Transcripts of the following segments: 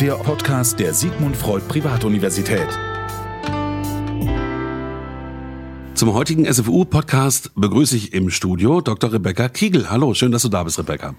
der Podcast der Sigmund Freud Privatuniversität. Zum heutigen SFU-Podcast begrüße ich im Studio Dr. Rebecca Kiegel. Hallo, schön, dass du da bist, Rebecca.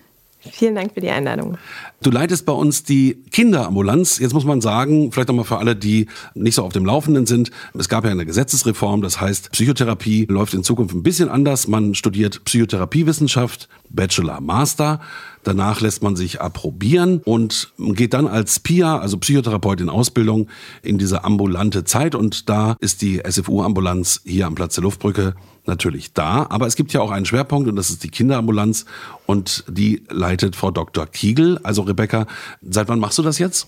Vielen Dank für die Einladung. Du leitest bei uns die Kinderambulanz. Jetzt muss man sagen, vielleicht nochmal für alle, die nicht so auf dem Laufenden sind. Es gab ja eine Gesetzesreform, das heißt, Psychotherapie läuft in Zukunft ein bisschen anders. Man studiert Psychotherapiewissenschaft, Bachelor, Master. Danach lässt man sich approbieren und geht dann als PIA, also Psychotherapeut in Ausbildung, in diese ambulante Zeit. Und da ist die SFU-Ambulanz hier am Platz der Luftbrücke natürlich da, aber es gibt ja auch einen Schwerpunkt und das ist die Kinderambulanz und die leitet Frau Dr. Kiegel. Also Rebecca, seit wann machst du das jetzt?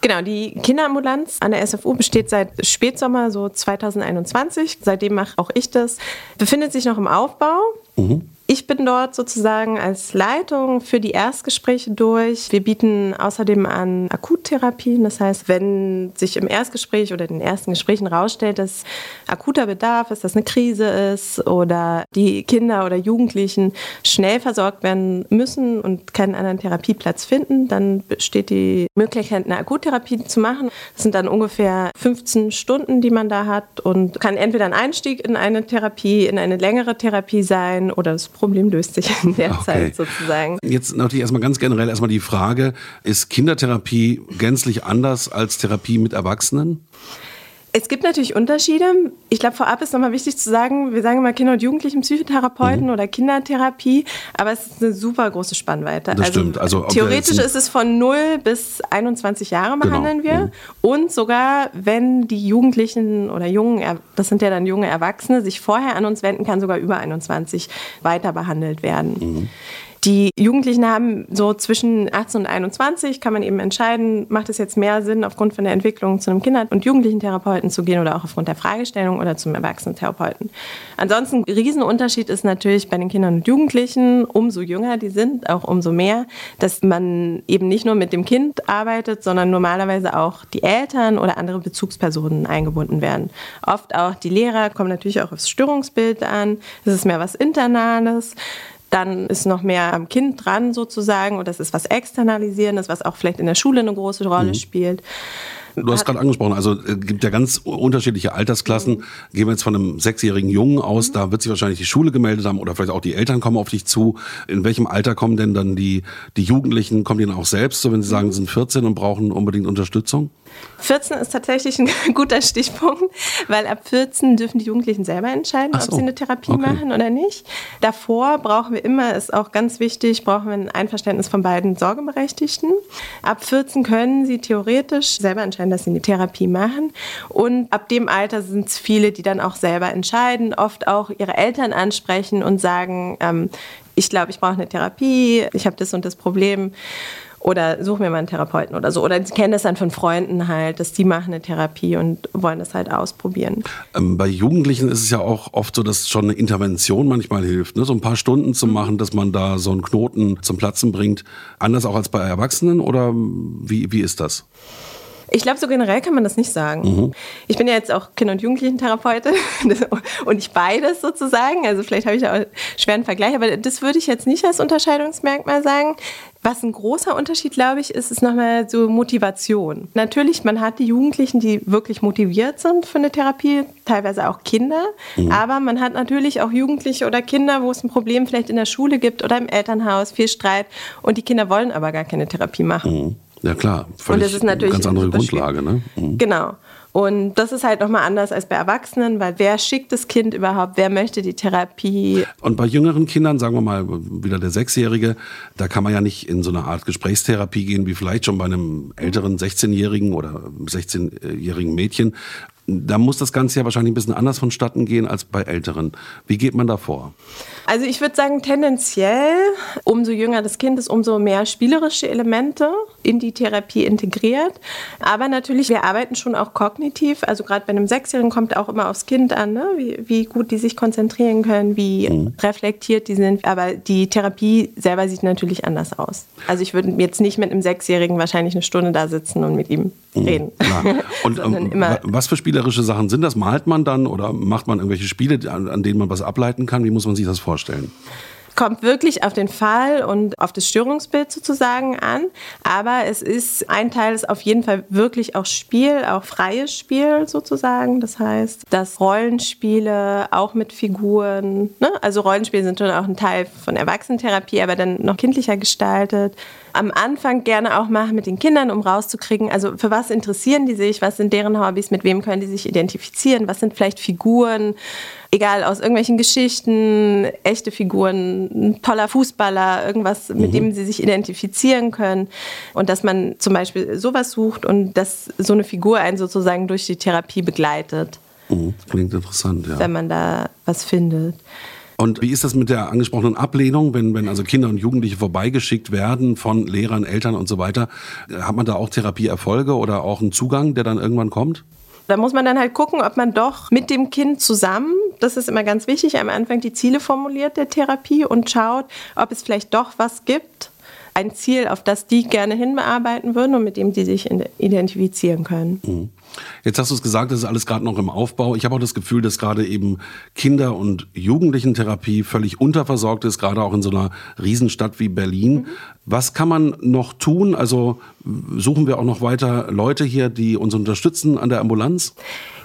Genau, die Kinderambulanz an der SFU besteht seit Spätsommer, so 2021. Seitdem mache auch ich das. Befindet sich noch im Aufbau. Mhm. Ich bin dort sozusagen als Leitung für die Erstgespräche durch. Wir bieten außerdem an Akuttherapien. Das heißt, wenn sich im Erstgespräch oder in den ersten Gesprächen rausstellt, dass akuter Bedarf ist, dass eine Krise ist oder die Kinder oder Jugendlichen schnell versorgt werden müssen und keinen anderen Therapieplatz finden, dann besteht die Möglichkeit, eine Akuttherapie zu machen. Das sind dann ungefähr 15 Stunden, die man da hat und kann entweder ein Einstieg in eine Therapie, in eine längere Therapie sein oder das Problem löst sich in der okay. Zeit sozusagen. Jetzt natürlich erstmal ganz generell erstmal die Frage, ist Kindertherapie gänzlich anders als Therapie mit Erwachsenen? Es gibt natürlich Unterschiede. Ich glaube, vorab ist nochmal wichtig zu sagen, wir sagen immer Kinder- und Jugendlichen Psychotherapeuten mhm. oder Kindertherapie, aber es ist eine super große Spannweite. Das also, stimmt. Also, theoretisch ist es von 0 bis 21 Jahre genau. behandeln genau. wir. Mhm. Und sogar, wenn die Jugendlichen oder Jungen, das sind ja dann junge Erwachsene, sich vorher an uns wenden, kann sogar über 21 weiter behandelt werden. Mhm. Die Jugendlichen haben so zwischen 18 und 21, kann man eben entscheiden, macht es jetzt mehr Sinn, aufgrund von der Entwicklung zu einem Kinder- und Jugendlichen-Therapeuten zu gehen oder auch aufgrund der Fragestellung oder zum Erwachsenen-Therapeuten. Ansonsten, ein Riesenunterschied ist natürlich bei den Kindern und Jugendlichen, umso jünger die sind, auch umso mehr, dass man eben nicht nur mit dem Kind arbeitet, sondern normalerweise auch die Eltern oder andere Bezugspersonen eingebunden werden. Oft auch die Lehrer kommen natürlich auch aufs Störungsbild an. Es ist mehr was Internales. Dann ist noch mehr am Kind dran sozusagen und das ist was Externalisierendes, was auch vielleicht in der Schule eine große Rolle mhm. spielt. Du hast gerade angesprochen, also es äh, gibt ja ganz unterschiedliche Altersklassen. Gehen wir jetzt von einem sechsjährigen Jungen aus, da wird sich wahrscheinlich die Schule gemeldet haben oder vielleicht auch die Eltern kommen auf dich zu. In welchem Alter kommen denn dann die, die Jugendlichen, kommen die dann auch selbst, so wenn sie sagen, sie sind 14 und brauchen unbedingt Unterstützung? 14 ist tatsächlich ein guter Stichpunkt, weil ab 14 dürfen die Jugendlichen selber entscheiden, so. ob sie eine Therapie okay. machen oder nicht. Davor brauchen wir immer, ist auch ganz wichtig, brauchen wir ein Einverständnis von beiden Sorgeberechtigten. Ab 14 können sie theoretisch selber entscheiden, dass sie eine Therapie machen. Und ab dem Alter sind es viele, die dann auch selber entscheiden, oft auch ihre Eltern ansprechen und sagen, ähm, ich glaube, ich brauche eine Therapie, ich habe das und das Problem oder such mir mal einen Therapeuten oder so. Oder sie kennen das dann von Freunden halt, dass die machen eine Therapie und wollen das halt ausprobieren. Ähm, bei Jugendlichen ist es ja auch oft so, dass schon eine Intervention manchmal hilft, ne? so ein paar Stunden zu mhm. machen, dass man da so einen Knoten zum Platzen bringt. Anders auch als bei Erwachsenen oder wie, wie ist das? Ich glaube, so generell kann man das nicht sagen. Mhm. Ich bin ja jetzt auch Kinder- und Jugendlichen-Therapeutin und ich beides sozusagen. Also vielleicht habe ich ja auch einen schweren Vergleich, aber das würde ich jetzt nicht als Unterscheidungsmerkmal sagen. Was ein großer Unterschied, glaube ich, ist, ist nochmal so Motivation. Natürlich, man hat die Jugendlichen, die wirklich motiviert sind für eine Therapie, teilweise auch Kinder. Mhm. Aber man hat natürlich auch Jugendliche oder Kinder, wo es ein Problem vielleicht in der Schule gibt oder im Elternhaus, viel Streit. Und die Kinder wollen aber gar keine Therapie machen. Mhm. Ja klar, völlig und das ist natürlich ganz andere Grundlage. Ne? Mhm. Genau. Und das ist halt nochmal anders als bei Erwachsenen, weil wer schickt das Kind überhaupt, wer möchte die Therapie? Und bei jüngeren Kindern, sagen wir mal wieder der Sechsjährige, da kann man ja nicht in so eine Art Gesprächstherapie gehen, wie vielleicht schon bei einem älteren 16-Jährigen oder 16-jährigen Mädchen. Da muss das Ganze ja wahrscheinlich ein bisschen anders vonstatten gehen als bei Älteren. Wie geht man da vor? Also ich würde sagen, tendenziell, umso jünger das Kind ist, umso mehr spielerische Elemente in die Therapie integriert. Aber natürlich, wir arbeiten schon auch kognitiv. Also gerade bei einem Sechsjährigen kommt auch immer aufs Kind an, ne? wie, wie gut die sich konzentrieren können, wie mhm. reflektiert die sind. Aber die Therapie selber sieht natürlich anders aus. Also ich würde jetzt nicht mit einem Sechsjährigen wahrscheinlich eine Stunde da sitzen und mit ihm mhm. reden. Und ähm, was für spielerische Sachen sind das? Malt man dann oder macht man irgendwelche Spiele, an, an denen man was ableiten kann? Wie muss man sich das vorstellen? kommt wirklich auf den Fall und auf das Störungsbild sozusagen an. Aber es ist, ein Teil ist auf jeden Fall wirklich auch Spiel, auch freies Spiel sozusagen. Das heißt, dass Rollenspiele auch mit Figuren, ne? also Rollenspiele sind schon auch ein Teil von Erwachsenentherapie, aber dann noch kindlicher gestaltet am Anfang gerne auch machen mit den Kindern, um rauszukriegen, also für was interessieren die sich, was sind deren Hobbys, mit wem können die sich identifizieren, was sind vielleicht Figuren, egal aus irgendwelchen Geschichten, echte Figuren, ein toller Fußballer, irgendwas, mit mhm. dem sie sich identifizieren können. Und dass man zum Beispiel sowas sucht und dass so eine Figur einen sozusagen durch die Therapie begleitet. Mhm. Klingt interessant, ja. Wenn man da was findet. Und wie ist das mit der angesprochenen Ablehnung, wenn, wenn also Kinder und Jugendliche vorbeigeschickt werden von Lehrern, Eltern und so weiter? Hat man da auch Therapieerfolge oder auch einen Zugang, der dann irgendwann kommt? Da muss man dann halt gucken, ob man doch mit dem Kind zusammen, das ist immer ganz wichtig, am Anfang die Ziele formuliert der Therapie und schaut, ob es vielleicht doch was gibt, ein Ziel, auf das die gerne hinbearbeiten würden und mit dem die sich identifizieren können. Mhm. Jetzt hast du es gesagt, das ist alles gerade noch im Aufbau. Ich habe auch das Gefühl, dass gerade eben Kinder- und Jugendlichentherapie völlig unterversorgt ist, gerade auch in so einer Riesenstadt wie Berlin. Was kann man noch tun? Also suchen wir auch noch weiter Leute hier, die uns unterstützen an der Ambulanz?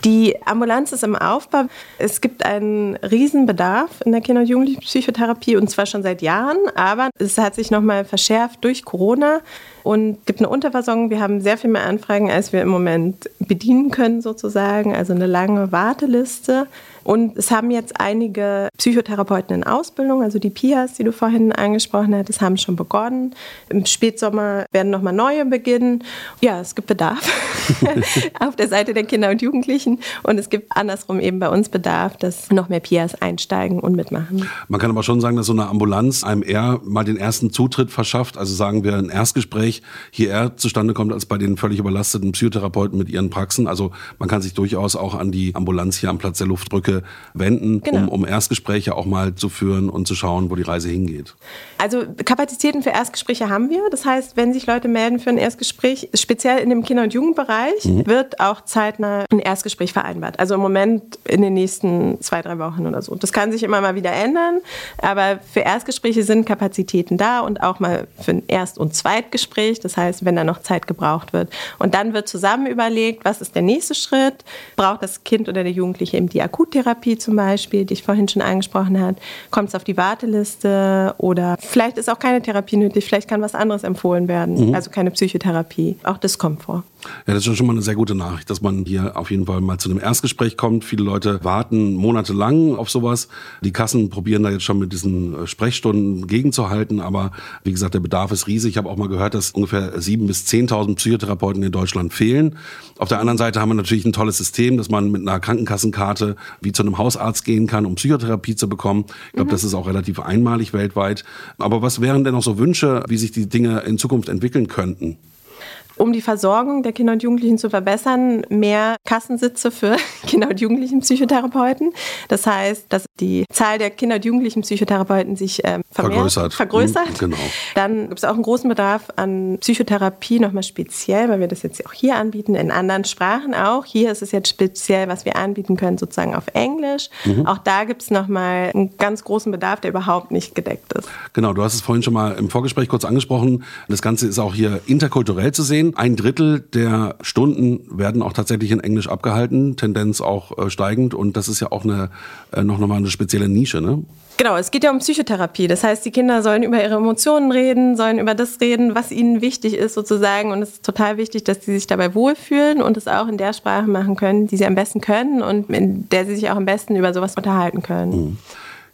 Die Ambulanz ist im Aufbau. Es gibt einen Riesenbedarf in der Kinder- und Jugendlichenpsychotherapie und zwar schon seit Jahren, aber es hat sich nochmal verschärft durch Corona und gibt eine Unterversorgung. Wir haben sehr viel mehr Anfragen, als wir im Moment bedienen können sozusagen, also eine lange Warteliste. Und es haben jetzt einige Psychotherapeuten in Ausbildung, also die PIAs, die du vorhin angesprochen hattest, haben schon begonnen. Im Spätsommer werden nochmal neue beginnen. Ja, es gibt Bedarf auf der Seite der Kinder und Jugendlichen und es gibt andersrum eben bei uns Bedarf, dass noch mehr PIAs einsteigen und mitmachen. Man kann aber schon sagen, dass so eine Ambulanz einem eher mal den ersten Zutritt verschafft. Also sagen wir, ein Erstgespräch hier eher zustande kommt als bei den völlig überlasteten Psychotherapeuten mit ihren Praxen. Also man kann sich durchaus auch an die Ambulanz hier am Platz der Luftbrücke wenden, genau. um, um Erstgespräche auch mal zu führen und zu schauen, wo die Reise hingeht? Also Kapazitäten für Erstgespräche haben wir. Das heißt, wenn sich Leute melden für ein Erstgespräch, speziell in dem Kinder- und Jugendbereich, mhm. wird auch zeitnah ein Erstgespräch vereinbart. Also im Moment in den nächsten zwei, drei Wochen oder so. Das kann sich immer mal wieder ändern, aber für Erstgespräche sind Kapazitäten da und auch mal für ein Erst- und Zweitgespräch. Das heißt, wenn da noch Zeit gebraucht wird. Und dann wird zusammen überlegt, was ist der nächste Schritt? Braucht das Kind oder der Jugendliche eben die Akuttherapie? Zum Beispiel, die ich vorhin schon angesprochen habe, kommt es auf die Warteliste oder vielleicht ist auch keine Therapie nötig, vielleicht kann was anderes empfohlen werden, mhm. also keine Psychotherapie. Auch das kommt vor. Ja, das ist schon mal eine sehr gute Nachricht, dass man hier auf jeden Fall mal zu einem Erstgespräch kommt. Viele Leute warten monatelang auf sowas. Die Kassen probieren da jetzt schon mit diesen äh, Sprechstunden gegenzuhalten, aber wie gesagt, der Bedarf ist riesig. Ich habe auch mal gehört, dass ungefähr 7.000 bis 10.000 Psychotherapeuten in Deutschland fehlen. Auf der anderen Seite haben wir natürlich ein tolles System, dass man mit einer Krankenkassenkarte wie zu einem Hausarzt gehen kann, um Psychotherapie zu bekommen. Ich glaube, mhm. das ist auch relativ einmalig weltweit. Aber was wären denn noch so Wünsche, wie sich die Dinge in Zukunft entwickeln könnten? Um die Versorgung der Kinder und Jugendlichen zu verbessern, mehr Kassensitze für Kinder- und Jugendlichen-Psychotherapeuten. Das heißt, dass die Zahl der Kinder- und Jugendlichen-Psychotherapeuten sich ähm, vergrößert. vergrößert. Mhm, genau. Dann gibt es auch einen großen Bedarf an Psychotherapie, nochmal speziell, weil wir das jetzt auch hier anbieten, in anderen Sprachen auch. Hier ist es jetzt speziell, was wir anbieten können, sozusagen auf Englisch. Mhm. Auch da gibt es nochmal einen ganz großen Bedarf, der überhaupt nicht gedeckt ist. Genau, du hast es vorhin schon mal im Vorgespräch kurz angesprochen. Das Ganze ist auch hier interkulturell zu sehen sehen. Ein Drittel der Stunden werden auch tatsächlich in Englisch abgehalten, Tendenz auch äh, steigend. Und das ist ja auch eine, äh, noch nochmal eine spezielle Nische, ne? Genau, es geht ja um Psychotherapie. Das heißt, die Kinder sollen über ihre Emotionen reden, sollen über das reden, was ihnen wichtig ist sozusagen. Und es ist total wichtig, dass sie sich dabei wohlfühlen und es auch in der Sprache machen können, die sie am besten können und in der sie sich auch am besten über sowas unterhalten können. Mhm.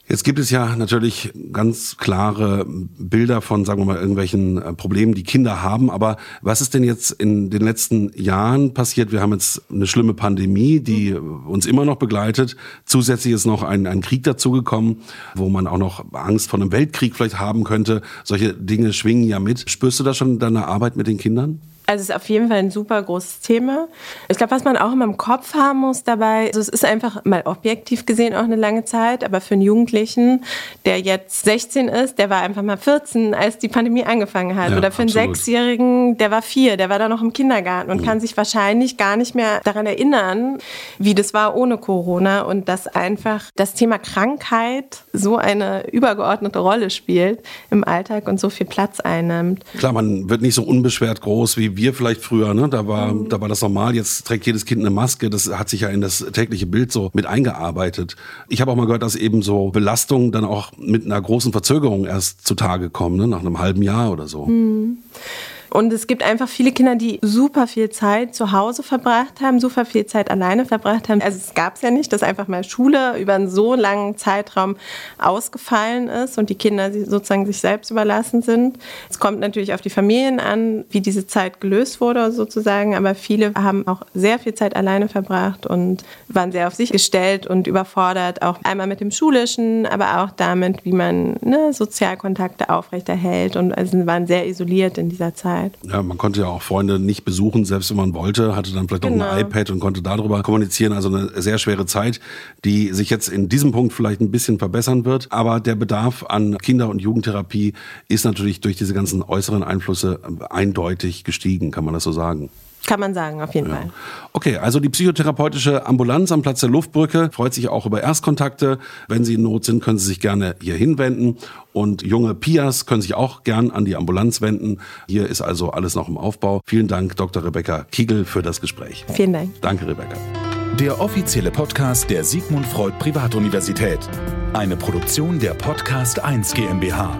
Jetzt gibt es ja natürlich ganz klare Bilder von, sagen wir mal, irgendwelchen äh, Problemen, die Kinder haben. Aber was ist denn jetzt in den letzten Jahren passiert? Wir haben jetzt eine schlimme Pandemie, die uns immer noch begleitet. Zusätzlich ist noch ein, ein Krieg dazugekommen, wo man auch noch Angst vor einem Weltkrieg vielleicht haben könnte. Solche Dinge schwingen ja mit. Spürst du da schon deine Arbeit mit den Kindern? Also es ist auf jeden Fall ein super großes Thema. Ich glaube, was man auch immer im Kopf haben muss dabei, also es ist einfach mal objektiv gesehen auch eine lange Zeit, aber für einen Jugendlichen, der jetzt 16 ist, der war einfach mal 14, als die Pandemie angefangen hat. Ja, Oder für einen Sechsjährigen, der war vier, der war da noch im Kindergarten und mhm. kann sich wahrscheinlich gar nicht mehr daran erinnern, wie das war ohne Corona und dass einfach das Thema Krankheit so eine übergeordnete Rolle spielt im Alltag und so viel Platz einnimmt. Klar, man wird nicht so unbeschwert groß wie wir vielleicht früher, ne? Da war, mhm. da war das normal. Jetzt trägt jedes Kind eine Maske. Das hat sich ja in das tägliche Bild so mit eingearbeitet. Ich habe auch mal gehört, dass eben so Belastungen dann auch mit einer großen Verzögerung erst zutage kommen, ne? nach einem halben Jahr oder so. Mhm. Und es gibt einfach viele Kinder, die super viel Zeit zu Hause verbracht haben, super viel Zeit alleine verbracht haben. Also es gab es ja nicht, dass einfach mal Schule über einen so langen Zeitraum ausgefallen ist und die Kinder sozusagen sich selbst überlassen sind. Es kommt natürlich auf die Familien an, wie diese Zeit gelöst wurde sozusagen, aber viele haben auch sehr viel Zeit alleine verbracht und waren sehr auf sich gestellt und überfordert, auch einmal mit dem Schulischen, aber auch damit, wie man ne, Sozialkontakte aufrechterhält und also waren sehr isoliert in dieser Zeit. Zeit. Ja, man konnte ja auch Freunde nicht besuchen, selbst wenn man wollte, hatte dann vielleicht genau. auch ein iPad und konnte darüber kommunizieren. Also eine sehr schwere Zeit, die sich jetzt in diesem Punkt vielleicht ein bisschen verbessern wird. Aber der Bedarf an Kinder- und Jugendtherapie ist natürlich durch diese ganzen äußeren Einflüsse eindeutig gestiegen, kann man das so sagen. Kann man sagen, auf jeden ja. Fall. Okay, also die psychotherapeutische Ambulanz am Platz der Luftbrücke freut sich auch über Erstkontakte. Wenn Sie in Not sind, können Sie sich gerne hier hinwenden. Und junge Pias können sich auch gern an die Ambulanz wenden. Hier ist also alles noch im Aufbau. Vielen Dank, Dr. Rebecca Kiegel, für das Gespräch. Vielen Dank. Danke, Rebecca. Der offizielle Podcast der Sigmund Freud Privatuniversität. Eine Produktion der Podcast 1 GmbH.